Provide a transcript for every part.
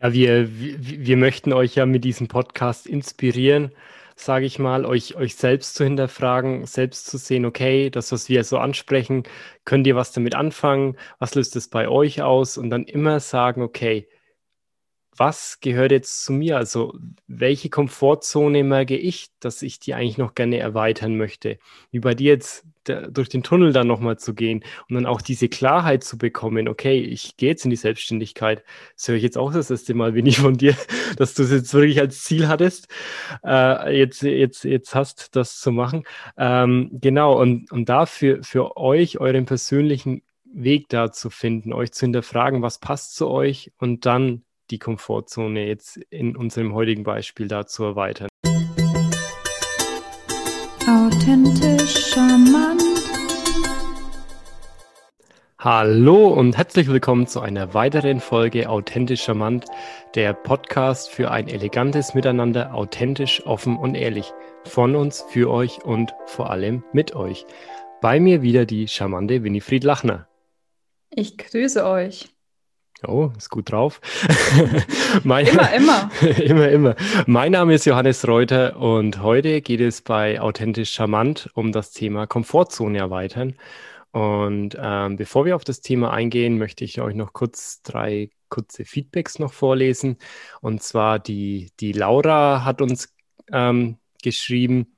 Ja, wir, wir, möchten euch ja mit diesem Podcast inspirieren, sage ich mal, euch, euch selbst zu hinterfragen, selbst zu sehen, okay, das, was wir so ansprechen, könnt ihr was damit anfangen? Was löst es bei euch aus? Und dann immer sagen, okay, was gehört jetzt zu mir? Also welche Komfortzone merke ich, dass ich die eigentlich noch gerne erweitern möchte? Wie bei dir jetzt der, durch den Tunnel dann nochmal zu gehen und dann auch diese Klarheit zu bekommen, okay, ich gehe jetzt in die Selbstständigkeit. Das höre ich jetzt auch das erste Mal, wenn ich von dir, dass du es jetzt wirklich als Ziel hattest, äh, jetzt, jetzt, jetzt hast, das zu machen. Ähm, genau, und, und da für, für euch, euren persönlichen Weg da zu finden, euch zu hinterfragen, was passt zu euch und dann die Komfortzone jetzt in unserem heutigen Beispiel da zu erweitern. Authentisch charmant. Hallo und herzlich willkommen zu einer weiteren Folge Authentisch charmant, der Podcast für ein elegantes Miteinander, authentisch, offen und ehrlich. Von uns, für euch und vor allem mit euch. Bei mir wieder die charmante Winifried Lachner. Ich grüße euch. Oh, ist gut drauf. mein, immer, immer. immer, immer. Mein Name ist Johannes Reuter und heute geht es bei Authentisch Charmant um das Thema Komfortzone erweitern. Und ähm, bevor wir auf das Thema eingehen, möchte ich euch noch kurz drei kurze Feedbacks noch vorlesen. Und zwar die, die Laura hat uns ähm, geschrieben,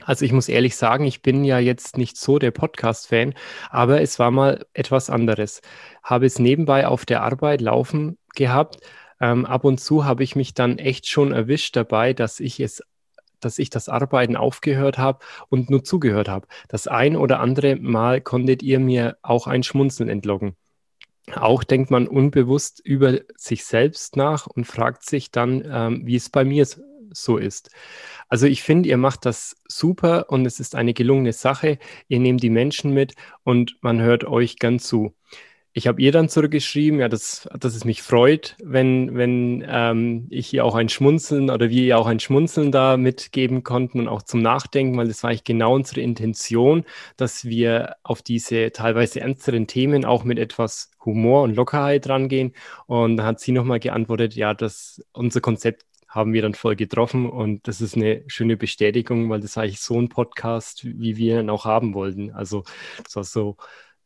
also ich muss ehrlich sagen, ich bin ja jetzt nicht so der Podcast-Fan, aber es war mal etwas anderes. Habe es nebenbei auf der Arbeit laufen gehabt. Ähm, ab und zu habe ich mich dann echt schon erwischt dabei, dass ich es dass ich das Arbeiten aufgehört habe und nur zugehört habe. Das ein oder andere Mal konntet ihr mir auch ein Schmunzeln entlocken. Auch denkt man unbewusst über sich selbst nach und fragt sich dann, ähm, wie es bei mir so ist. Also ich finde, ihr macht das super und es ist eine gelungene Sache. Ihr nehmt die Menschen mit und man hört euch ganz zu. Ich habe ihr dann zurückgeschrieben, ja, dass, dass es mich freut, wenn, wenn ähm, ich ihr auch ein Schmunzeln oder wir ihr auch ein Schmunzeln da mitgeben konnten und auch zum Nachdenken, weil das war eigentlich genau unsere Intention, dass wir auf diese teilweise ernsteren Themen auch mit etwas Humor und Lockerheit rangehen. Und da hat sie nochmal geantwortet, ja, dass unser Konzept haben wir dann voll getroffen und das ist eine schöne Bestätigung, weil das eigentlich so ein Podcast, wie wir ihn auch haben wollten. Also das war so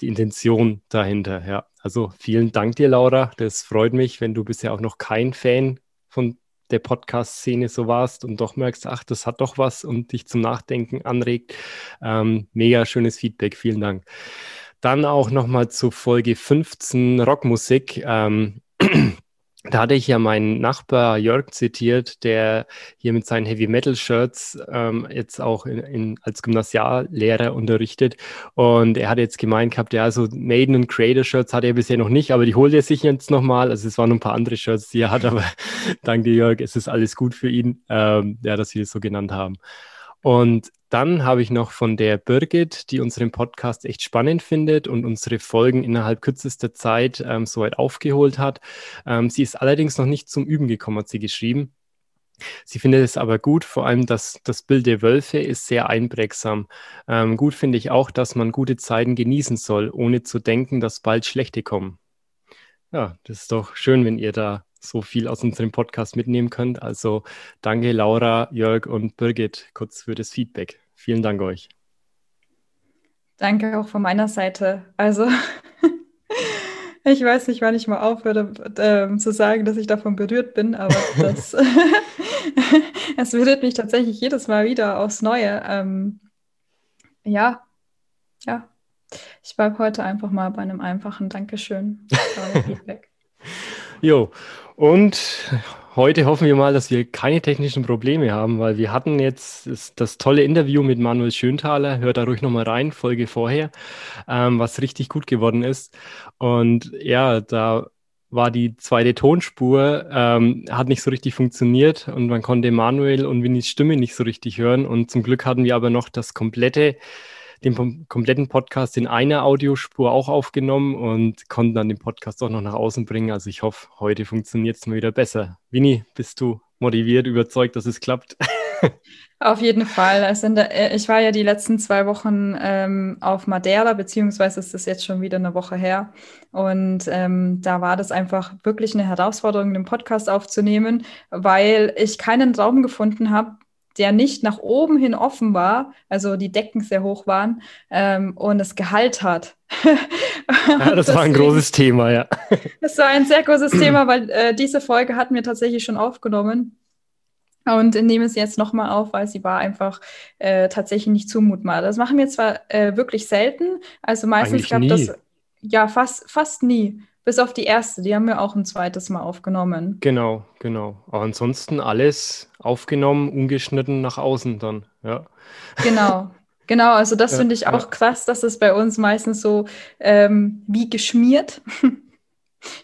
die Intention dahinter. Ja, also vielen Dank dir, Laura. Das freut mich, wenn du bisher auch noch kein Fan von der Podcast-Szene so warst und doch merkst, ach, das hat doch was und dich zum Nachdenken anregt. Ähm, mega schönes Feedback. Vielen Dank. Dann auch nochmal zu Folge 15 Rockmusik. Ähm, da hatte ich ja meinen Nachbar Jörg zitiert, der hier mit seinen Heavy Metal Shirts ähm, jetzt auch in, in, als Gymnasiallehrer unterrichtet. Und er hat jetzt gemeint gehabt, ja, so Maiden und Creator Shirts hat er bisher noch nicht, aber die holt er sich jetzt nochmal. Also es waren ein paar andere Shirts, die er hat, aber danke Jörg, es ist alles gut für ihn, ähm, ja, dass wir es so genannt haben. Und dann habe ich noch von der Birgit, die unseren Podcast echt spannend findet und unsere Folgen innerhalb kürzester Zeit ähm, soweit aufgeholt hat. Ähm, sie ist allerdings noch nicht zum Üben gekommen, hat sie geschrieben. Sie findet es aber gut, vor allem dass das Bild der Wölfe ist sehr einprägsam. Ähm, gut finde ich auch, dass man gute Zeiten genießen soll, ohne zu denken, dass bald schlechte kommen. Ja, das ist doch schön, wenn ihr da so viel aus unserem Podcast mitnehmen könnt. Also danke Laura, Jörg und Birgit kurz für das Feedback. Vielen Dank euch. Danke auch von meiner Seite. Also ich weiß nicht, wann ich mal aufhöre äh, zu sagen, dass ich davon berührt bin, aber das es berührt mich tatsächlich jedes Mal wieder aufs Neue. Ähm, ja, ja. Ich bleibe heute einfach mal bei einem einfachen Dankeschön Feedback. Jo, und heute hoffen wir mal, dass wir keine technischen Probleme haben, weil wir hatten jetzt das, tolle Interview mit Manuel Schönthaler. Hört da ruhig nochmal rein, Folge vorher, ähm, was richtig gut geworden ist. Und ja, da war die zweite Tonspur, ähm, hat nicht so richtig funktioniert und man konnte Manuel und Winnies Stimme nicht so richtig hören. Und zum Glück hatten wir aber noch das komplette den kompletten Podcast in einer Audiospur auch aufgenommen und konnten dann den Podcast auch noch nach außen bringen. Also ich hoffe, heute funktioniert es mal wieder besser. Winnie, bist du motiviert, überzeugt, dass es klappt? Auf jeden Fall. Also der, äh, ich war ja die letzten zwei Wochen ähm, auf Madeira, beziehungsweise ist das jetzt schon wieder eine Woche her. Und ähm, da war das einfach wirklich eine Herausforderung, den Podcast aufzunehmen, weil ich keinen Raum gefunden habe, der nicht nach oben hin offen war, also die Decken sehr hoch waren ähm, und es Gehalt hat. ja, das war ein großes Thema, ja. Das war ein sehr großes Thema, weil äh, diese Folge hatten wir tatsächlich schon aufgenommen und nehme es jetzt nochmal auf, weil sie war einfach äh, tatsächlich nicht zumutbar. Das machen wir zwar äh, wirklich selten, also meistens gab das ja fast, fast nie. Bis auf die erste, die haben wir auch ein zweites Mal aufgenommen. Genau, genau. Aber ansonsten alles aufgenommen, ungeschnitten nach außen dann, ja. Genau, genau. Also das ja, finde ich auch ja. krass, dass es bei uns meistens so ähm, wie geschmiert.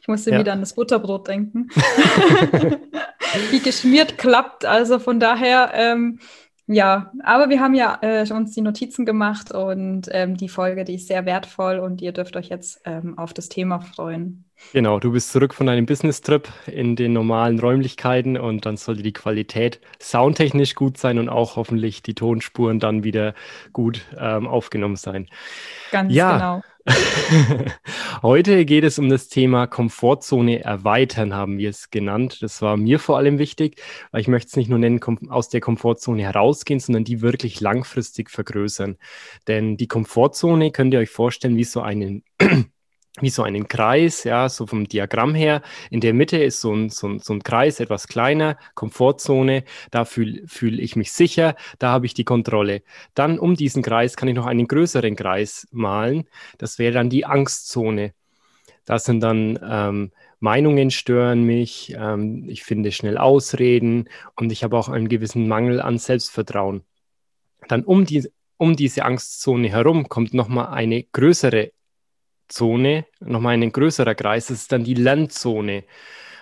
Ich musste ja. wieder an das Butterbrot denken. wie geschmiert klappt. Also von daher, ähm, ja, aber wir haben ja äh, uns die Notizen gemacht und ähm, die Folge, die ist sehr wertvoll und ihr dürft euch jetzt ähm, auf das Thema freuen. Genau, du bist zurück von deinem Business-Trip in den normalen Räumlichkeiten und dann sollte die Qualität soundtechnisch gut sein und auch hoffentlich die Tonspuren dann wieder gut ähm, aufgenommen sein. Ganz ja. genau. Heute geht es um das Thema Komfortzone erweitern, haben wir es genannt. Das war mir vor allem wichtig, weil ich möchte es nicht nur nennen, aus der Komfortzone herausgehen, sondern die wirklich langfristig vergrößern. Denn die Komfortzone könnt ihr euch vorstellen wie so einen wie so einen Kreis, ja, so vom Diagramm her. In der Mitte ist so ein, so ein, so ein Kreis, etwas kleiner, Komfortzone, da fühle fühl ich mich sicher, da habe ich die Kontrolle. Dann um diesen Kreis kann ich noch einen größeren Kreis malen, das wäre dann die Angstzone. Das sind dann ähm, Meinungen stören mich, ähm, ich finde schnell Ausreden und ich habe auch einen gewissen Mangel an Selbstvertrauen. Dann um, die, um diese Angstzone herum kommt nochmal eine größere Zone, nochmal ein größerer Kreis, das ist dann die Lernzone.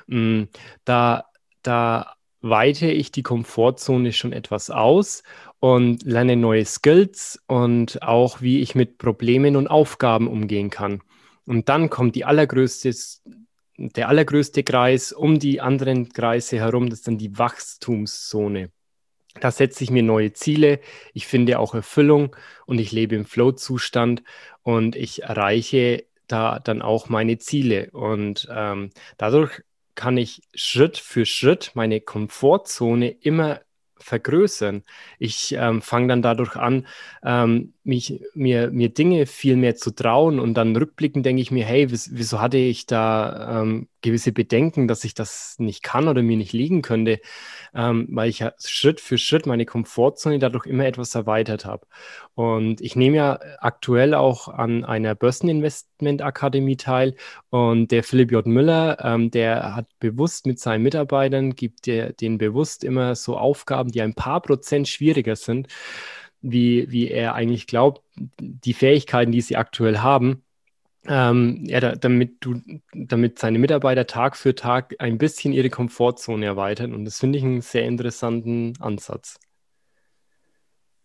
Mm, da, da weite ich die Komfortzone schon etwas aus und lerne neue Skills und auch, wie ich mit Problemen und Aufgaben umgehen kann. Und dann kommt die allergrößte, der allergrößte Kreis um die anderen Kreise herum, das ist dann die Wachstumszone. Da setze ich mir neue Ziele, ich finde auch Erfüllung und ich lebe im Flow-Zustand und ich erreiche da dann auch meine Ziele. Und ähm, dadurch kann ich Schritt für Schritt meine Komfortzone immer vergrößern. Ich ähm, fange dann dadurch an, ähm, mich, mir, mir Dinge viel mehr zu trauen und dann rückblickend denke ich mir, hey, wieso hatte ich da ähm, gewisse Bedenken, dass ich das nicht kann oder mir nicht liegen könnte, ähm, weil ich ja Schritt für Schritt meine Komfortzone dadurch immer etwas erweitert habe. Und ich nehme ja aktuell auch an einer Börseninvestmentakademie teil und der Philipp J. Müller, ähm, der hat bewusst mit seinen Mitarbeitern, gibt der, denen bewusst immer so Aufgaben, die ein paar Prozent schwieriger sind, wie, wie er eigentlich glaubt, die Fähigkeiten, die sie aktuell haben ähm, ja, da, damit du, damit seine Mitarbeiter Tag für Tag ein bisschen ihre Komfortzone erweitern. Und das finde ich einen sehr interessanten Ansatz.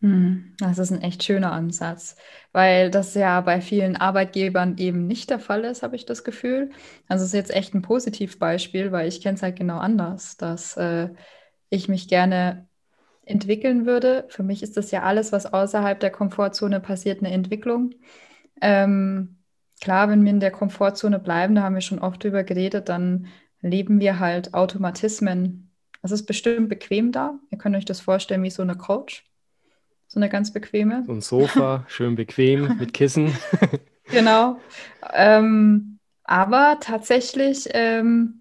Hm, das ist ein echt schöner Ansatz, weil das ja bei vielen Arbeitgebern eben nicht der Fall ist, habe ich das Gefühl. Also es ist jetzt echt ein Positivbeispiel, weil ich kenne es halt genau anders, dass äh, ich mich gerne entwickeln würde. Für mich ist das ja alles, was außerhalb der Komfortzone passiert, eine Entwicklung. Ähm, klar, wenn wir in der Komfortzone bleiben, da haben wir schon oft drüber geredet, dann leben wir halt Automatismen. Es ist bestimmt bequem da. Ihr könnt euch das vorstellen wie so eine Couch. So eine ganz bequeme. So ein Sofa, schön bequem mit Kissen. genau. Ähm, aber tatsächlich ähm,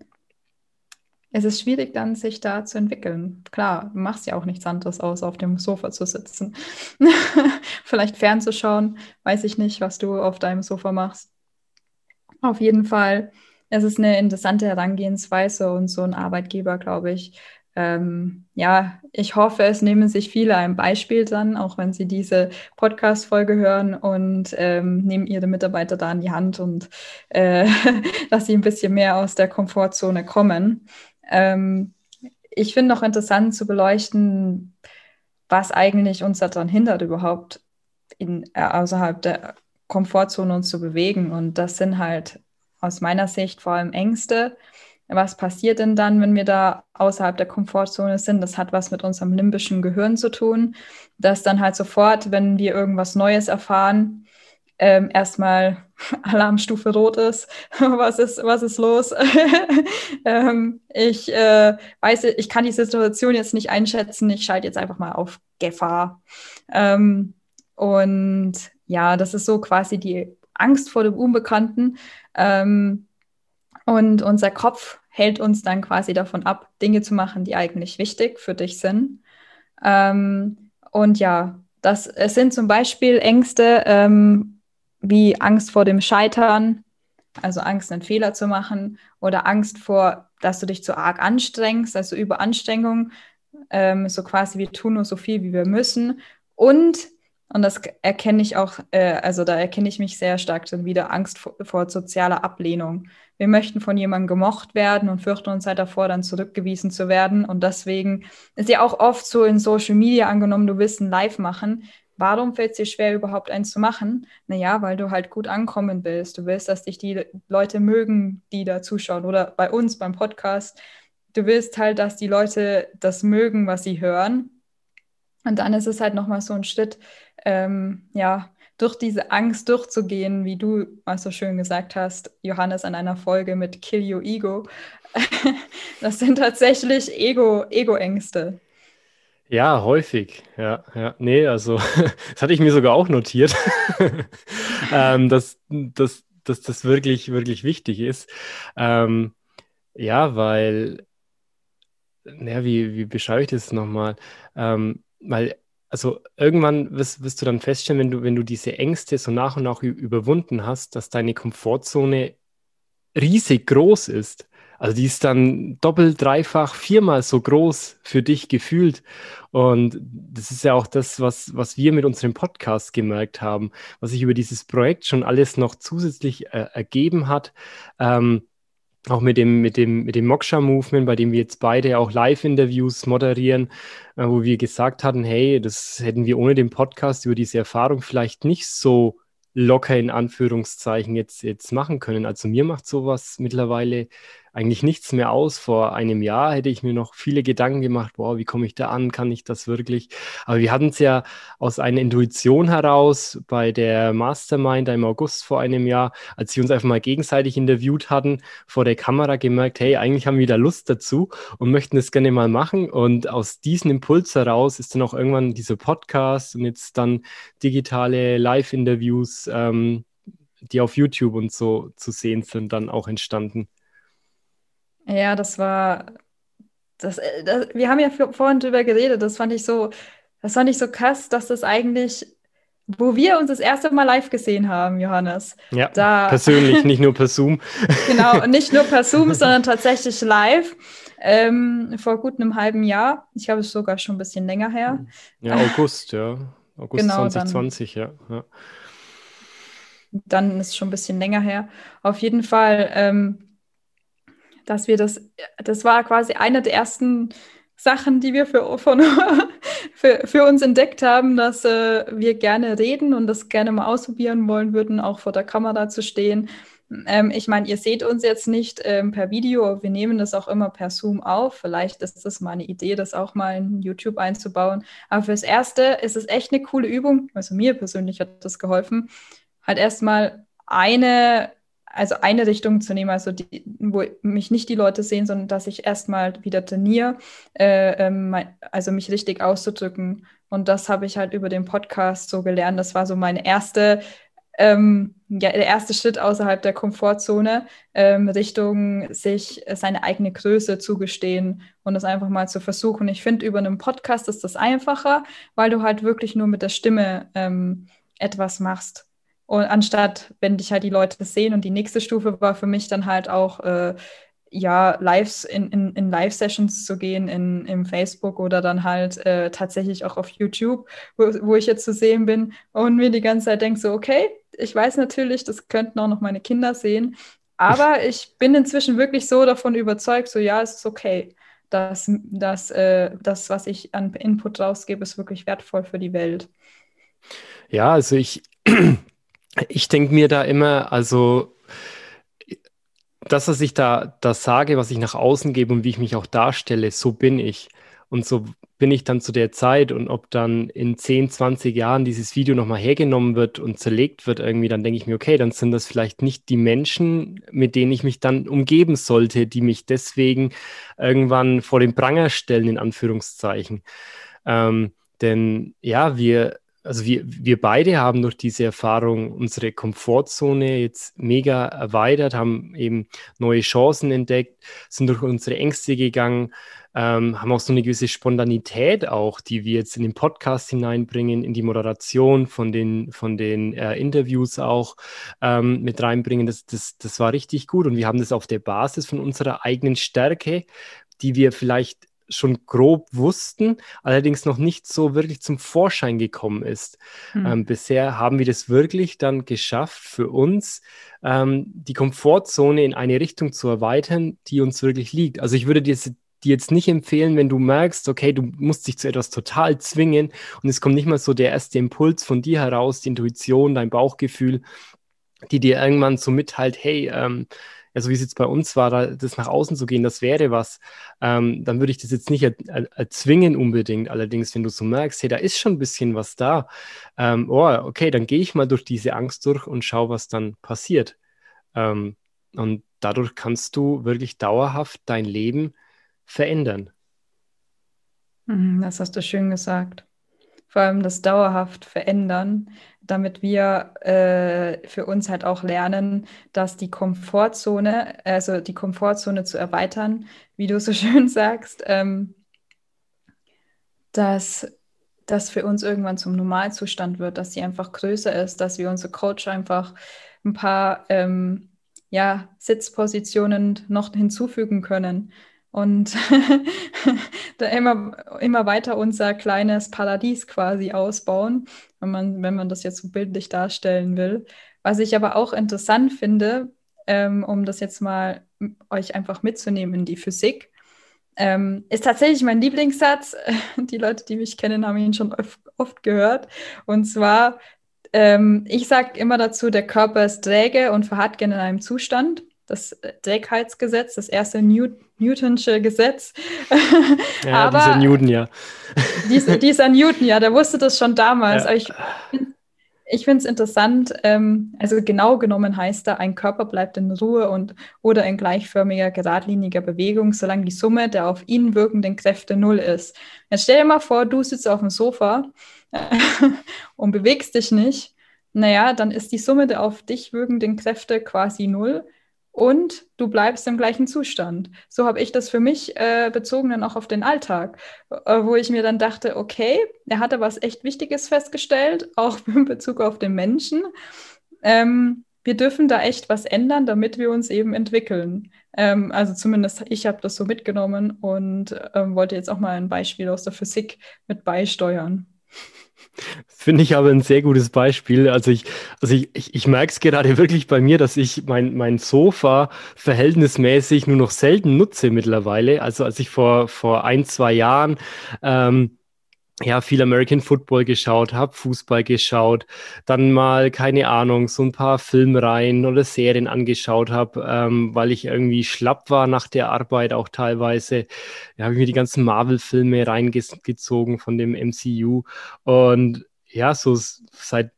es ist schwierig dann, sich da zu entwickeln. Klar, du machst ja auch nichts anderes aus, auf dem Sofa zu sitzen. Vielleicht fernzuschauen, weiß ich nicht, was du auf deinem Sofa machst. Auf jeden Fall, es ist eine interessante Herangehensweise und so ein Arbeitgeber, glaube ich, ähm, ja, ich hoffe, es nehmen sich viele ein Beispiel dann, auch wenn sie diese Podcast-Folge hören und ähm, nehmen ihre Mitarbeiter da in die Hand und äh, dass sie ein bisschen mehr aus der Komfortzone kommen. Ähm, ich finde auch interessant zu beleuchten, was eigentlich uns daran hindert, überhaupt in, äh, außerhalb der Komfortzone uns zu bewegen. Und das sind halt aus meiner Sicht vor allem Ängste, was passiert denn dann, wenn wir da außerhalb der Komfortzone sind? Das hat was mit unserem limbischen Gehirn zu tun, dass dann halt sofort, wenn wir irgendwas Neues erfahren, ähm, erstmal Alarmstufe rot ist. was ist, was ist los? ähm, ich äh, weiß, ich kann die Situation jetzt nicht einschätzen. Ich schalte jetzt einfach mal auf Gefahr. Ähm, und ja, das ist so quasi die Angst vor dem Unbekannten. Ähm, und unser Kopf hält uns dann quasi davon ab, Dinge zu machen, die eigentlich wichtig für dich sind. Ähm, und ja, das es sind zum Beispiel Ängste ähm, wie Angst vor dem Scheitern, also Angst, einen Fehler zu machen, oder Angst vor, dass du dich zu arg anstrengst, also Überanstrengung, ähm, so quasi wir tun nur so viel, wie wir müssen. Und und das erkenne ich auch, äh, also da erkenne ich mich sehr stark dann wieder Angst vor, vor, sozialer Ablehnung. Wir möchten von jemandem gemocht werden und fürchten uns halt davor, dann zurückgewiesen zu werden. Und deswegen ist ja auch oft so in Social Media angenommen, du willst ein Live machen. Warum fällt es dir schwer, überhaupt eins zu machen? Naja, weil du halt gut ankommen willst. Du willst, dass dich die Leute mögen, die da zuschauen. Oder bei uns beim Podcast. Du willst halt, dass die Leute das mögen, was sie hören. Und dann ist es halt nochmal so ein Schritt, ähm, ja, durch diese Angst durchzugehen, wie du mal so schön gesagt hast, Johannes, an einer Folge mit Kill Your Ego. das sind tatsächlich Ego, Ego-Ängste. Ja, häufig. Ja, ja. Nee, also das hatte ich mir sogar auch notiert, ähm, dass, dass, dass das wirklich, wirklich wichtig ist. Ähm, ja, weil, ja, wie, wie beschreibe ich das nochmal? Ähm, weil also irgendwann wirst, wirst, du dann feststellen, wenn du, wenn du diese Ängste so nach und nach überwunden hast, dass deine Komfortzone riesig groß ist. Also die ist dann doppelt, dreifach, viermal so groß für dich gefühlt. Und das ist ja auch das, was, was wir mit unserem Podcast gemerkt haben, was sich über dieses Projekt schon alles noch zusätzlich äh, ergeben hat. Ähm, auch mit dem, mit dem, mit dem Moksha-Movement, bei dem wir jetzt beide auch Live-Interviews moderieren, äh, wo wir gesagt hatten, hey, das hätten wir ohne den Podcast über diese Erfahrung vielleicht nicht so locker in Anführungszeichen jetzt, jetzt machen können. Also mir macht sowas mittlerweile eigentlich nichts mehr aus. Vor einem Jahr hätte ich mir noch viele Gedanken gemacht, boah, wie komme ich da an, kann ich das wirklich? Aber wir hatten es ja aus einer Intuition heraus bei der Mastermind im August vor einem Jahr, als wir uns einfach mal gegenseitig interviewt hatten, vor der Kamera gemerkt, hey, eigentlich haben wir da Lust dazu und möchten das gerne mal machen. Und aus diesem Impuls heraus ist dann auch irgendwann dieser Podcast und jetzt dann digitale Live-Interviews, ähm, die auf YouTube und so zu sehen sind, dann auch entstanden. Ja, das war, das, äh, das, wir haben ja vorhin drüber geredet, das fand ich so, das fand ich so krass, dass das eigentlich, wo wir uns das erste Mal live gesehen haben, Johannes. Ja, da, persönlich, nicht nur per Zoom. genau, nicht nur per Zoom, sondern tatsächlich live. Ähm, vor gut einem halben Jahr. Ich glaube, es ist sogar schon ein bisschen länger her. Ja, August, ja. August genau, 2020, dann, ja. ja. Dann ist es schon ein bisschen länger her. Auf jeden Fall ähm, dass wir das, das war quasi eine der ersten Sachen, die wir für, von, für, für uns entdeckt haben, dass äh, wir gerne reden und das gerne mal ausprobieren wollen würden, auch vor der Kamera zu stehen. Ähm, ich meine, ihr seht uns jetzt nicht ähm, per Video, wir nehmen das auch immer per Zoom auf. Vielleicht ist das mal eine Idee, das auch mal in YouTube einzubauen. Aber fürs Erste ist es echt eine coole Übung. Also mir persönlich hat das geholfen, halt erstmal eine also eine Richtung zu nehmen, also die, wo mich nicht die Leute sehen, sondern dass ich erstmal wieder trainiere, äh, ähm, also mich richtig auszudrücken. Und das habe ich halt über den Podcast so gelernt. Das war so meine erste, ähm, ja, der erste Schritt außerhalb der Komfortzone, ähm, Richtung sich seine eigene Größe zugestehen und das einfach mal zu versuchen. Ich finde, über einen Podcast ist das einfacher, weil du halt wirklich nur mit der Stimme ähm, etwas machst. Und anstatt, wenn dich halt die Leute sehen und die nächste Stufe war für mich dann halt auch, äh, ja, Lives in, in, in Live-Sessions zu gehen in, im Facebook oder dann halt äh, tatsächlich auch auf YouTube, wo, wo ich jetzt zu sehen bin und mir die ganze Zeit denke so, okay, ich weiß natürlich, das könnten auch noch meine Kinder sehen, aber ich bin inzwischen wirklich so davon überzeugt, so ja, es ist okay. dass, dass äh, das, was ich an Input rausgebe, ist wirklich wertvoll für die Welt. Ja, also ich ich denke mir da immer, also das, was ich da, da sage, was ich nach außen gebe und wie ich mich auch darstelle, so bin ich. Und so bin ich dann zu der Zeit und ob dann in 10, 20 Jahren dieses Video nochmal hergenommen wird und zerlegt wird irgendwie, dann denke ich mir, okay, dann sind das vielleicht nicht die Menschen, mit denen ich mich dann umgeben sollte, die mich deswegen irgendwann vor den Pranger stellen, in Anführungszeichen. Ähm, denn ja, wir, also wir, wir beide haben durch diese Erfahrung unsere Komfortzone jetzt mega erweitert, haben eben neue Chancen entdeckt, sind durch unsere Ängste gegangen, ähm, haben auch so eine gewisse Spontanität auch, die wir jetzt in den Podcast hineinbringen, in die Moderation von den, von den äh, Interviews auch ähm, mit reinbringen. Das, das, das war richtig gut und wir haben das auf der Basis von unserer eigenen Stärke, die wir vielleicht schon grob wussten, allerdings noch nicht so wirklich zum Vorschein gekommen ist. Mhm. Ähm, bisher haben wir das wirklich dann geschafft, für uns ähm, die Komfortzone in eine Richtung zu erweitern, die uns wirklich liegt. Also ich würde dir jetzt nicht empfehlen, wenn du merkst, okay, du musst dich zu etwas total zwingen und es kommt nicht mal so der erste Impuls von dir heraus, die Intuition, dein Bauchgefühl, die dir irgendwann so mitteilt, hey, ähm, ja, so wie es jetzt bei uns war, da, das nach außen zu gehen, das wäre was, ähm, dann würde ich das jetzt nicht er, er, erzwingen unbedingt. Allerdings, wenn du so merkst, hey, da ist schon ein bisschen was da, ähm, oh, okay, dann gehe ich mal durch diese Angst durch und schau, was dann passiert. Ähm, und dadurch kannst du wirklich dauerhaft dein Leben verändern. Mhm, das hast du schön gesagt. Vor allem das dauerhaft verändern, damit wir äh, für uns halt auch lernen, dass die Komfortzone, also die Komfortzone zu erweitern, wie du so schön sagst, ähm, dass das für uns irgendwann zum Normalzustand wird, dass sie einfach größer ist, dass wir unser Coach einfach ein paar ähm, ja, Sitzpositionen noch hinzufügen können, und da immer, immer weiter unser kleines Paradies quasi ausbauen, wenn man, wenn man das jetzt so bildlich darstellen will. Was ich aber auch interessant finde, ähm, um das jetzt mal euch einfach mitzunehmen in die Physik, ähm, ist tatsächlich mein Lieblingssatz. Die Leute, die mich kennen, haben ihn schon oft, gehört. Und zwar, ähm, ich sage immer dazu, der Körper ist träge und verharrt gerne in einem Zustand das Trägheitsgesetz, das erste New Newtonsche Gesetz. ja, Aber dieser Newton, ja. Dieser, dieser Newton, ja, der wusste das schon damals. Ja. Ich, ich finde es interessant. Ähm, also genau genommen heißt da, ein Körper bleibt in Ruhe und oder in gleichförmiger, geradliniger Bewegung, solange die Summe der auf ihn wirkenden Kräfte null ist. Jetzt stell dir mal vor, du sitzt auf dem Sofa und bewegst dich nicht. Naja, dann ist die Summe der auf dich wirkenden Kräfte quasi null und du bleibst im gleichen Zustand. So habe ich das für mich äh, bezogen dann auch auf den Alltag, äh, wo ich mir dann dachte, okay, er hatte was echt Wichtiges festgestellt, auch in Bezug auf den Menschen. Ähm, wir dürfen da echt was ändern, damit wir uns eben entwickeln. Ähm, also zumindest ich habe das so mitgenommen und ähm, wollte jetzt auch mal ein Beispiel aus der Physik mit beisteuern. Finde ich aber ein sehr gutes Beispiel. Also ich, also ich, ich, ich merke es gerade wirklich bei mir, dass ich mein, mein Sofa verhältnismäßig nur noch selten nutze mittlerweile. Also als ich vor, vor ein, zwei Jahren ähm, ja, viel American Football geschaut habe, Fußball geschaut, dann mal, keine Ahnung, so ein paar Filmreihen oder Serien angeschaut habe, ähm, weil ich irgendwie schlapp war nach der Arbeit auch teilweise. Ja, habe ich mir die ganzen Marvel-Filme reingezogen von dem MCU. Und ja, so seit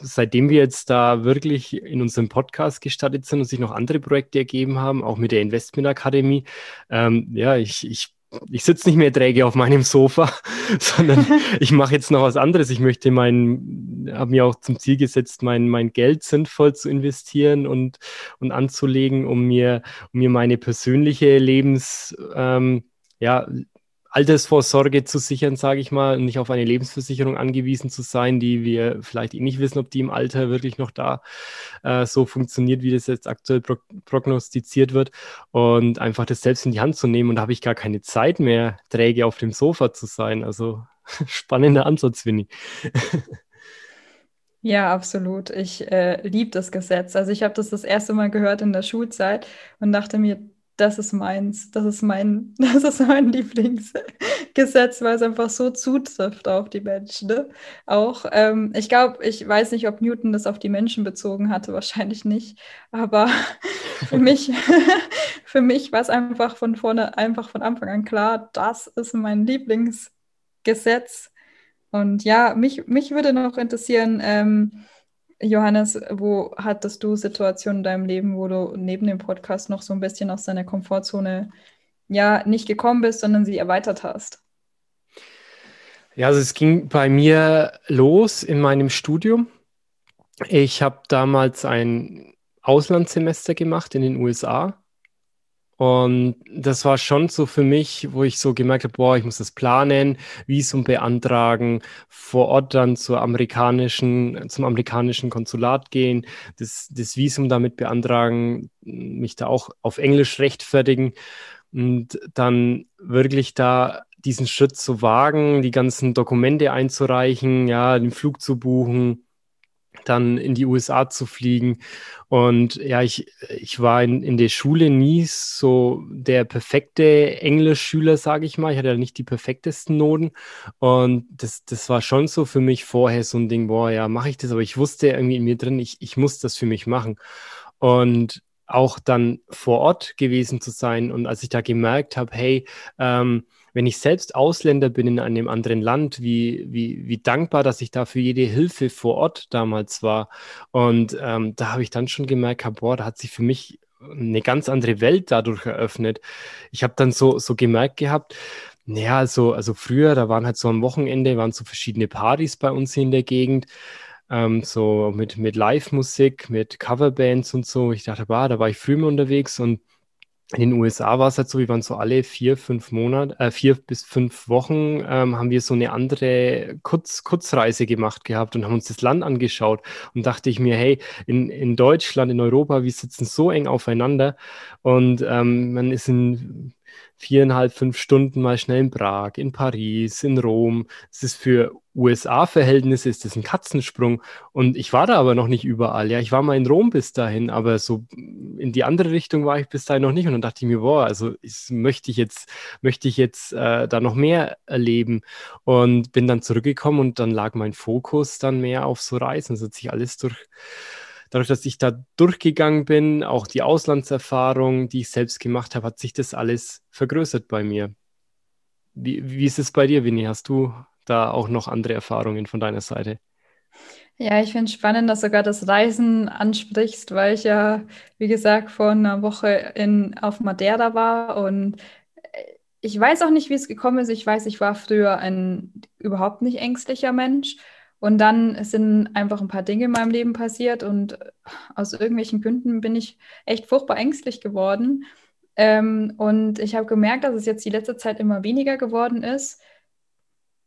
seitdem wir jetzt da wirklich in unserem Podcast gestartet sind und sich noch andere Projekte ergeben haben, auch mit der Investment Akademie, ähm, ja, ich, ich ich sitze nicht mehr träge auf meinem Sofa, sondern ich mache jetzt noch was anderes. Ich möchte mein, habe mir auch zum Ziel gesetzt, mein, mein Geld sinnvoll zu investieren und, und anzulegen, um mir, um mir meine persönliche Lebens, ähm, ja, Altersvorsorge zu sichern, sage ich mal, und nicht auf eine Lebensversicherung angewiesen zu sein, die wir vielleicht eh nicht wissen, ob die im Alter wirklich noch da äh, so funktioniert, wie das jetzt aktuell pro prognostiziert wird. Und einfach das selbst in die Hand zu nehmen. Und da habe ich gar keine Zeit mehr, träge auf dem Sofa zu sein. Also spannender Ansatz, Winnie. Ja, absolut. Ich äh, liebe das Gesetz. Also ich habe das das erste Mal gehört in der Schulzeit und dachte mir, das ist meins, das ist mein, das ist mein Lieblingsgesetz, weil es einfach so zutrifft auf die Menschen. Ne? Auch, ähm, ich glaube, ich weiß nicht, ob Newton das auf die Menschen bezogen hatte, wahrscheinlich nicht, aber für mich, für mich war es einfach von vorne, einfach von Anfang an klar, das ist mein Lieblingsgesetz. Und ja, mich, mich würde noch interessieren, ähm, Johannes, wo hattest du Situationen in deinem Leben, wo du neben dem Podcast noch so ein bisschen aus deiner Komfortzone ja nicht gekommen bist, sondern sie erweitert hast? Ja, also es ging bei mir los in meinem Studium. Ich habe damals ein Auslandssemester gemacht in den USA. Und das war schon so für mich, wo ich so gemerkt habe, boah, ich muss das planen, Visum beantragen, vor Ort dann zur amerikanischen, zum amerikanischen Konsulat gehen, das, das Visum damit beantragen, mich da auch auf Englisch rechtfertigen und dann wirklich da diesen Schritt zu wagen, die ganzen Dokumente einzureichen, ja, den Flug zu buchen, dann in die USA zu fliegen. Und ja, ich, ich war in, in der Schule nie so der perfekte Englischschüler, sage ich mal. Ich hatte ja nicht die perfektesten Noten. Und das, das war schon so für mich vorher so ein Ding, boah, ja, mache ich das. Aber ich wusste irgendwie in mir drin, ich, ich muss das für mich machen. Und auch dann vor Ort gewesen zu sein und als ich da gemerkt habe, hey, ähm, wenn ich selbst Ausländer bin in einem anderen Land, wie, wie, wie dankbar, dass ich da für jede Hilfe vor Ort damals war. Und ähm, da habe ich dann schon gemerkt, boah, da hat sich für mich eine ganz andere Welt dadurch eröffnet. Ich habe dann so, so gemerkt gehabt, naja, also, also früher, da waren halt so am Wochenende, waren so verschiedene Partys bei uns in der Gegend ähm, so mit, mit Live-Musik, mit Coverbands und so. Ich dachte, bah, da war ich früher unterwegs und in den USA war es halt so, wir waren so alle vier, fünf Monate, äh, vier bis fünf Wochen, ähm, haben wir so eine andere Kurz, Kurzreise gemacht gehabt und haben uns das Land angeschaut und dachte ich mir, hey, in, in Deutschland, in Europa, wir sitzen so eng aufeinander und ähm, man ist in viereinhalb, fünf Stunden mal schnell in Prag, in Paris, in Rom. Es ist für USA-Verhältnisse ist das ein Katzensprung. Und ich war da aber noch nicht überall. Ja, ich war mal in Rom bis dahin, aber so in die andere Richtung war ich bis dahin noch nicht. Und dann dachte ich mir, boah, also ich, möchte ich jetzt, möchte ich jetzt äh, da noch mehr erleben. Und bin dann zurückgekommen und dann lag mein Fokus dann mehr auf so Reisen. Das hat sich alles durch dadurch, dass ich da durchgegangen bin, auch die Auslandserfahrung, die ich selbst gemacht habe, hat sich das alles vergrößert bei mir. Wie, wie ist es bei dir, Winnie? Hast du da auch noch andere Erfahrungen von deiner Seite? Ja, ich finde es spannend, dass du sogar das Reisen ansprichst, weil ich ja, wie gesagt, vor einer Woche in, auf Madeira war und äh, ich weiß auch nicht, wie es gekommen ist. Ich weiß, ich war früher ein überhaupt nicht ängstlicher Mensch und dann sind einfach ein paar Dinge in meinem Leben passiert und aus irgendwelchen Gründen bin ich echt furchtbar ängstlich geworden. Ähm, und ich habe gemerkt, dass es jetzt die letzte Zeit immer weniger geworden ist.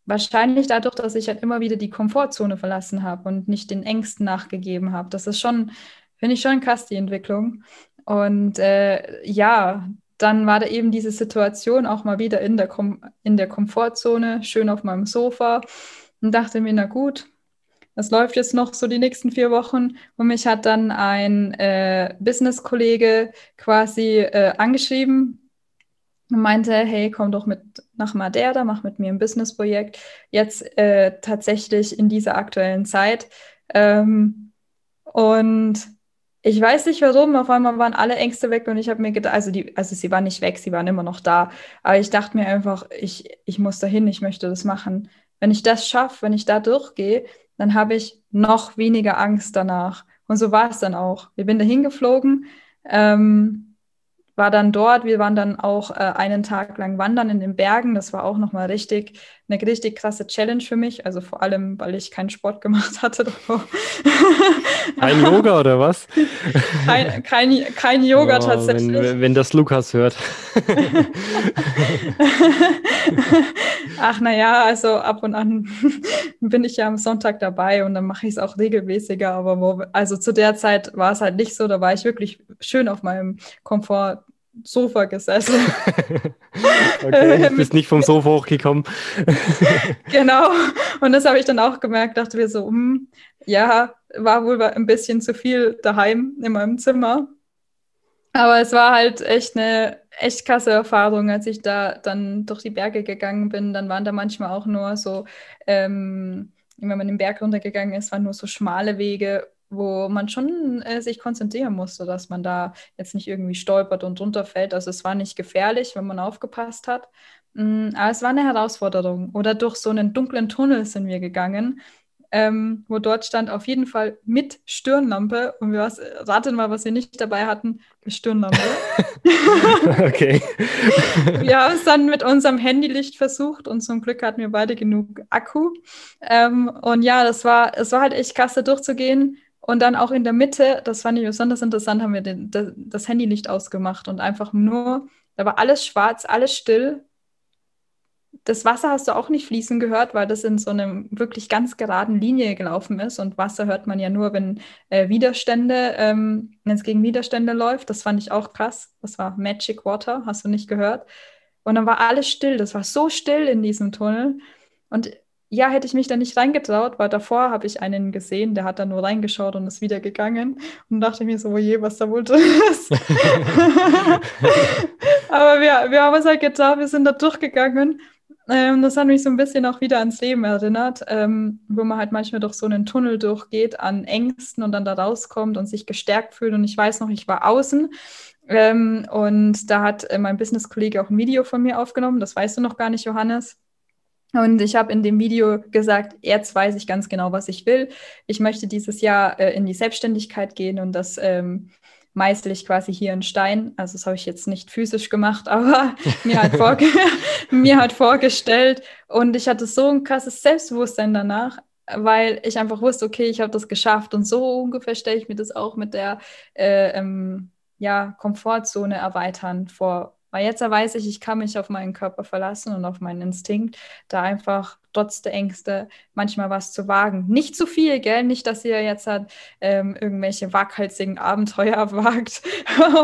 Wahrscheinlich dadurch, dass ich halt immer wieder die Komfortzone verlassen habe und nicht den Ängsten nachgegeben habe. Das ist schon, finde ich schon krass, die Entwicklung. Und äh, ja, dann war da eben diese Situation auch mal wieder in der, Kom in der Komfortzone, schön auf meinem Sofa und dachte mir, na gut, das läuft jetzt noch so die nächsten vier Wochen. Und mich hat dann ein äh, Business-Kollege quasi äh, angeschrieben und meinte, hey, komm doch mit nach Madeira, mach mit mir ein Business-Projekt. Jetzt äh, tatsächlich in dieser aktuellen Zeit. Ähm, und ich weiß nicht warum, auf einmal waren alle Ängste weg und ich habe mir gedacht, also, die, also sie waren nicht weg, sie waren immer noch da. Aber ich dachte mir einfach, ich, ich muss dahin, ich möchte das machen. Wenn ich das schaffe, wenn ich da durchgehe, dann habe ich noch weniger Angst danach. Und so war es dann auch. Wir sind dahin geflogen. Ähm, war dann dort. Wir waren dann auch äh, einen Tag lang wandern in den Bergen. Das war auch nochmal richtig, eine richtig krasse Challenge für mich. Also vor allem, weil ich keinen Sport gemacht hatte davor. Kein Yoga oder was? Kein, kein, kein Yoga oh, tatsächlich. Wenn, wenn das Lukas hört. Ach naja, also ab und an bin ich ja am Sonntag dabei und dann mache ich es auch regelmäßiger. Aber wo, also zu der Zeit war es halt nicht so. Da war ich wirklich schön auf meinem Komfort Sofa gesessen. okay, du bist nicht vom Sofa hochgekommen. genau. Und das habe ich dann auch gemerkt, dachte mir so, hm, ja, war wohl ein bisschen zu viel daheim in meinem Zimmer. Aber es war halt echt eine echt krasse Erfahrung, als ich da dann durch die Berge gegangen bin. Dann waren da manchmal auch nur so, ähm, wenn man den Berg runtergegangen ist, waren nur so schmale Wege wo man schon äh, sich konzentrieren musste, dass man da jetzt nicht irgendwie stolpert und runterfällt. Also es war nicht gefährlich, wenn man aufgepasst hat. Mm, aber es war eine Herausforderung. Oder durch so einen dunklen Tunnel sind wir gegangen, ähm, wo dort stand auf jeden Fall mit Stirnlampe. Und wir raten mal, was wir nicht dabei hatten, eine Stirnlampe. okay. wir haben es dann mit unserem Handylicht versucht und zum Glück hatten wir beide genug Akku. Ähm, und ja, das war, es war halt echt krass, da durchzugehen. Und dann auch in der Mitte, das fand ich besonders interessant, haben wir den, das, das Handylicht ausgemacht und einfach nur, da war alles schwarz, alles still das Wasser hast du auch nicht fließen gehört, weil das in so einer wirklich ganz geraden Linie gelaufen ist. Und Wasser hört man ja nur, wenn äh, Widerstände, ähm, wenn es gegen Widerstände läuft. Das fand ich auch krass. Das war Magic Water, hast du nicht gehört. Und dann war alles still. Das war so still in diesem Tunnel. Und ja, hätte ich mich da nicht reingetraut, weil davor habe ich einen gesehen, der hat da nur reingeschaut und ist wieder gegangen und dachte mir so, oh je, was da wohl drin ist. Aber wir, wir haben es halt getan, wir sind da durchgegangen ähm, das hat mich so ein bisschen auch wieder ans Leben erinnert, ähm, wo man halt manchmal durch so einen Tunnel durchgeht an Ängsten und dann da rauskommt und sich gestärkt fühlt. Und ich weiß noch, ich war außen ähm, und da hat äh, mein Business-Kollege auch ein Video von mir aufgenommen. Das weißt du noch gar nicht, Johannes. Und ich habe in dem Video gesagt, jetzt weiß ich ganz genau, was ich will. Ich möchte dieses Jahr äh, in die Selbstständigkeit gehen und das ähm, meißel ich quasi hier in Stein. Also das habe ich jetzt nicht physisch gemacht, aber mir, vorge mir halt vorgestellt. Und ich hatte so ein krasses Selbstbewusstsein danach, weil ich einfach wusste, okay, ich habe das geschafft. Und so ungefähr stelle ich mir das auch mit der äh, ähm, ja, Komfortzone erweitern vor. Weil jetzt weiß ich, ich kann mich auf meinen Körper verlassen und auf meinen Instinkt, da einfach trotz der Ängste manchmal was zu wagen. Nicht zu viel, gell? Nicht, dass ihr jetzt halt, ähm, irgendwelche waghalsigen Abenteuer wagt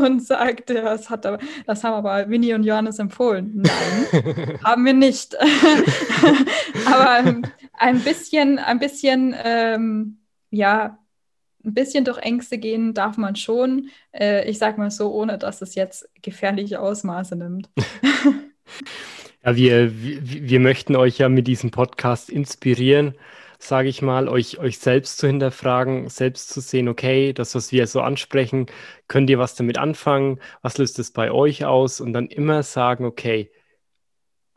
und sagt, das, hat, das haben aber Winnie und Johannes empfohlen. Nein, haben wir nicht. aber ähm, ein bisschen, ein bisschen, ähm, ja, ein bisschen durch Ängste gehen darf man schon. Äh, ich sage mal so, ohne dass es jetzt gefährliche Ausmaße nimmt. Ja, wir, wir, wir möchten euch ja mit diesem Podcast inspirieren, sage ich mal, euch, euch selbst zu hinterfragen, selbst zu sehen, okay, das, was wir so ansprechen, könnt ihr was damit anfangen? Was löst es bei euch aus? Und dann immer sagen, okay,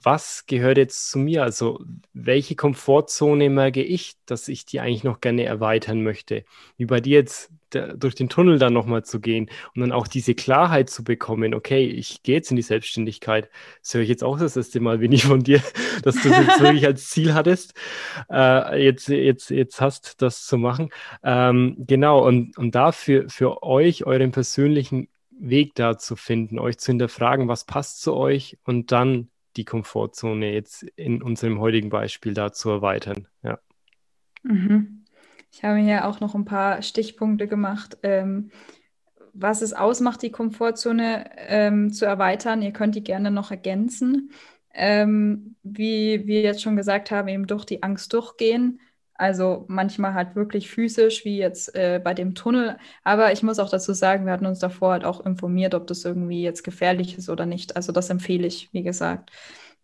was gehört jetzt zu mir? Also welche Komfortzone merke ich, dass ich die eigentlich noch gerne erweitern möchte? Wie bei dir jetzt der, durch den Tunnel dann nochmal zu gehen und dann auch diese Klarheit zu bekommen, okay, ich gehe jetzt in die Selbstständigkeit. Das höre ich jetzt auch das erste Mal, wenn ich von dir, dass du das jetzt wirklich als Ziel hattest, äh, jetzt, jetzt, jetzt hast, das zu machen. Ähm, genau, und, und dafür für euch euren persönlichen Weg da zu finden, euch zu hinterfragen, was passt zu euch und dann die Komfortzone jetzt in unserem heutigen Beispiel da zu erweitern. Ja. Mhm. Ich habe hier auch noch ein paar Stichpunkte gemacht, ähm, was es ausmacht, die Komfortzone ähm, zu erweitern. Ihr könnt die gerne noch ergänzen. Ähm, wie wir jetzt schon gesagt haben, eben durch die Angst durchgehen. Also manchmal halt wirklich physisch, wie jetzt äh, bei dem Tunnel. Aber ich muss auch dazu sagen, wir hatten uns davor halt auch informiert, ob das irgendwie jetzt gefährlich ist oder nicht. Also das empfehle ich, wie gesagt.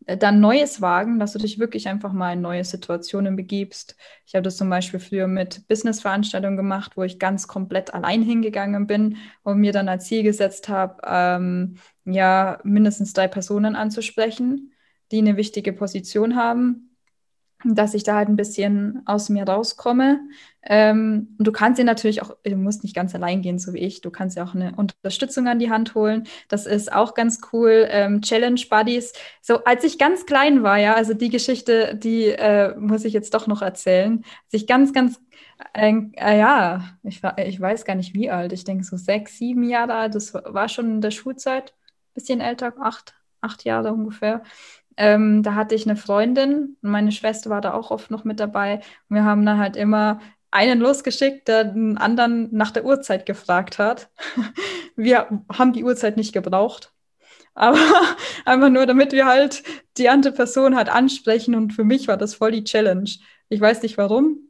Äh, dann Neues wagen, dass du dich wirklich einfach mal in neue Situationen begibst. Ich habe das zum Beispiel früher mit Business-Veranstaltungen gemacht, wo ich ganz komplett allein hingegangen bin und mir dann als Ziel gesetzt habe, ähm, ja, mindestens drei Personen anzusprechen, die eine wichtige Position haben dass ich da halt ein bisschen aus mir rauskomme. Ähm, und du kannst dir natürlich auch, du musst nicht ganz allein gehen, so wie ich. Du kannst ja auch eine Unterstützung an die Hand holen. Das ist auch ganz cool. Ähm, Challenge Buddies. So, als ich ganz klein war, ja, also die Geschichte, die äh, muss ich jetzt doch noch erzählen. Als ich ganz, ganz, äh, äh, ja, ich, ich weiß gar nicht wie alt. Ich denke so sechs, sieben Jahre alt. Das war schon in der Schulzeit. Bisschen älter, acht, acht Jahre ungefähr. Ähm, da hatte ich eine Freundin und meine Schwester war da auch oft noch mit dabei. Und wir haben dann halt immer einen losgeschickt, der den anderen nach der Uhrzeit gefragt hat. Wir haben die Uhrzeit nicht gebraucht. Aber einfach nur, damit wir halt die andere Person halt ansprechen. Und für mich war das voll die Challenge. Ich weiß nicht warum,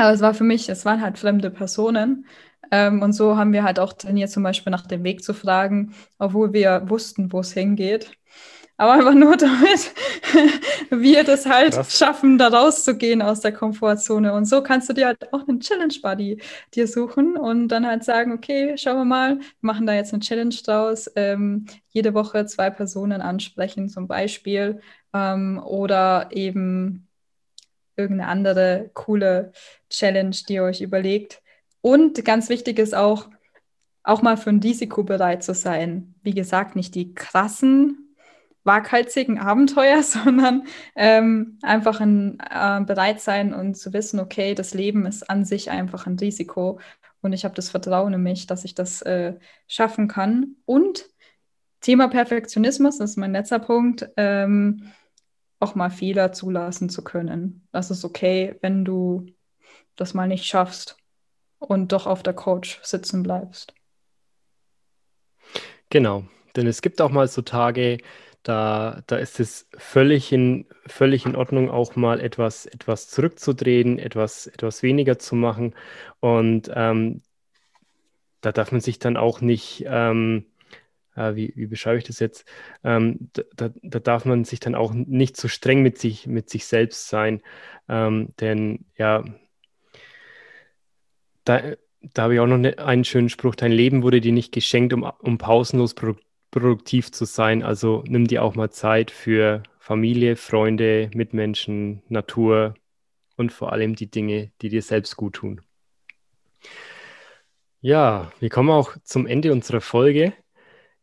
aber es war für mich, es waren halt fremde Personen. Ähm, und so haben wir halt auch trainiert, zum Beispiel nach dem Weg zu fragen, obwohl wir wussten, wo es hingeht. Aber einfach nur damit wir das halt Krass. schaffen, da rauszugehen aus der Komfortzone. Und so kannst du dir halt auch einen Challenge Buddy dir suchen und dann halt sagen, okay, schauen wir mal, wir machen da jetzt eine Challenge draus, ähm, jede Woche zwei Personen ansprechen zum Beispiel ähm, oder eben irgendeine andere coole Challenge, die ihr euch überlegt. Und ganz wichtig ist auch, auch mal für ein Risiko bereit zu sein. Wie gesagt, nicht die krassen, waghalsigen Abenteuer, sondern ähm, einfach ein, äh, bereit sein und zu wissen, okay, das Leben ist an sich einfach ein Risiko und ich habe das Vertrauen in mich, dass ich das äh, schaffen kann. Und Thema Perfektionismus, das ist mein letzter Punkt, ähm, auch mal Fehler zulassen zu können. Das ist okay, wenn du das mal nicht schaffst und doch auf der Couch sitzen bleibst. Genau, denn es gibt auch mal so Tage, da, da ist es völlig in, völlig in Ordnung, auch mal etwas, etwas zurückzudrehen, etwas, etwas weniger zu machen. Und ähm, da darf man sich dann auch nicht, ähm, äh, wie, wie beschreibe ich das jetzt, ähm, da, da darf man sich dann auch nicht so streng mit sich, mit sich selbst sein. Ähm, denn ja, da, da habe ich auch noch ne, einen schönen Spruch. Dein Leben wurde dir nicht geschenkt, um, um pausenlos produ produktiv zu sein. Also nimm dir auch mal Zeit für Familie, Freunde, Mitmenschen, Natur und vor allem die Dinge, die dir selbst gut tun. Ja, wir kommen auch zum Ende unserer Folge.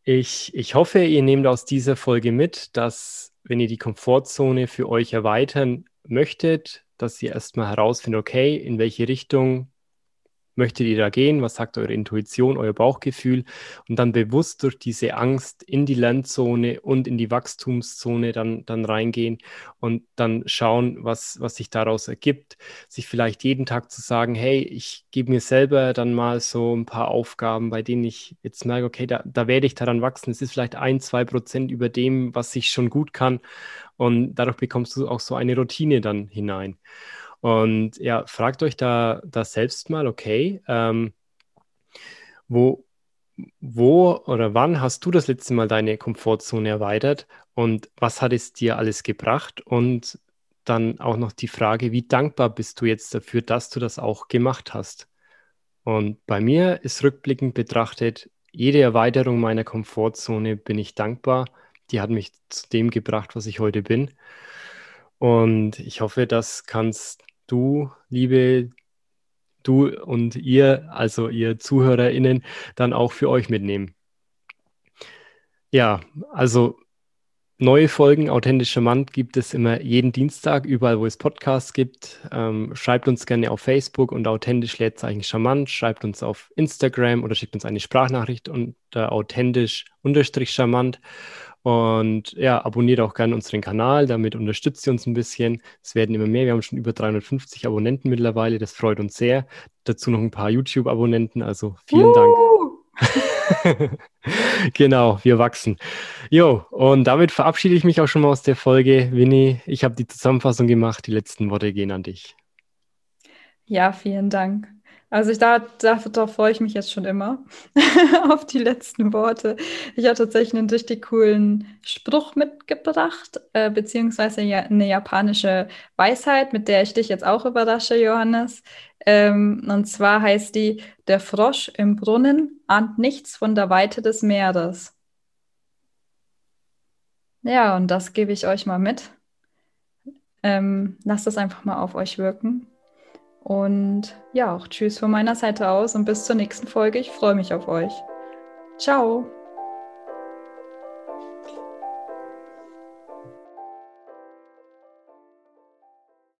Ich, ich hoffe, ihr nehmt aus dieser Folge mit, dass wenn ihr die Komfortzone für euch erweitern möchtet, dass ihr erstmal herausfindet, okay, in welche Richtung möchtet ihr da gehen? Was sagt eure Intuition, euer Bauchgefühl? Und dann bewusst durch diese Angst in die Lernzone und in die Wachstumszone dann, dann reingehen und dann schauen, was, was sich daraus ergibt. Sich vielleicht jeden Tag zu sagen, hey, ich gebe mir selber dann mal so ein paar Aufgaben, bei denen ich jetzt merke, okay, da, da werde ich daran wachsen. Es ist vielleicht ein, zwei Prozent über dem, was ich schon gut kann. Und dadurch bekommst du auch so eine Routine dann hinein. Und ja, fragt euch da, da selbst mal, okay, ähm, wo, wo oder wann hast du das letzte Mal deine Komfortzone erweitert und was hat es dir alles gebracht? Und dann auch noch die Frage, wie dankbar bist du jetzt dafür, dass du das auch gemacht hast? Und bei mir ist rückblickend betrachtet, jede Erweiterung meiner Komfortzone bin ich dankbar. Die hat mich zu dem gebracht, was ich heute bin. Und ich hoffe, das kannst du, liebe du und ihr, also ihr ZuhörerInnen, dann auch für euch mitnehmen. Ja, also neue Folgen Authentischer Mann gibt es immer jeden Dienstag, überall wo es Podcasts gibt. Ähm, schreibt uns gerne auf Facebook und authentisch Leerzeichen charmant. Schreibt uns auf Instagram oder schickt uns eine Sprachnachricht unter authentisch unterstrich charmant. Und ja, abonniert auch gerne unseren Kanal, damit unterstützt ihr uns ein bisschen. Es werden immer mehr, wir haben schon über 350 Abonnenten mittlerweile, das freut uns sehr. Dazu noch ein paar YouTube-Abonnenten, also vielen uh! Dank. genau, wir wachsen. Jo, und damit verabschiede ich mich auch schon mal aus der Folge. Winnie, ich habe die Zusammenfassung gemacht, die letzten Worte gehen an dich. Ja, vielen Dank. Also ich da, darauf freue ich mich jetzt schon immer auf die letzten Worte. Ich habe tatsächlich einen richtig coolen Spruch mitgebracht, äh, beziehungsweise ja, eine japanische Weisheit, mit der ich dich jetzt auch überrasche, Johannes. Ähm, und zwar heißt die, der Frosch im Brunnen ahnt nichts von der Weite des Meeres. Ja, und das gebe ich euch mal mit. Ähm, lasst das einfach mal auf euch wirken. Und ja, auch Tschüss von meiner Seite aus und bis zur nächsten Folge. Ich freue mich auf euch. Ciao.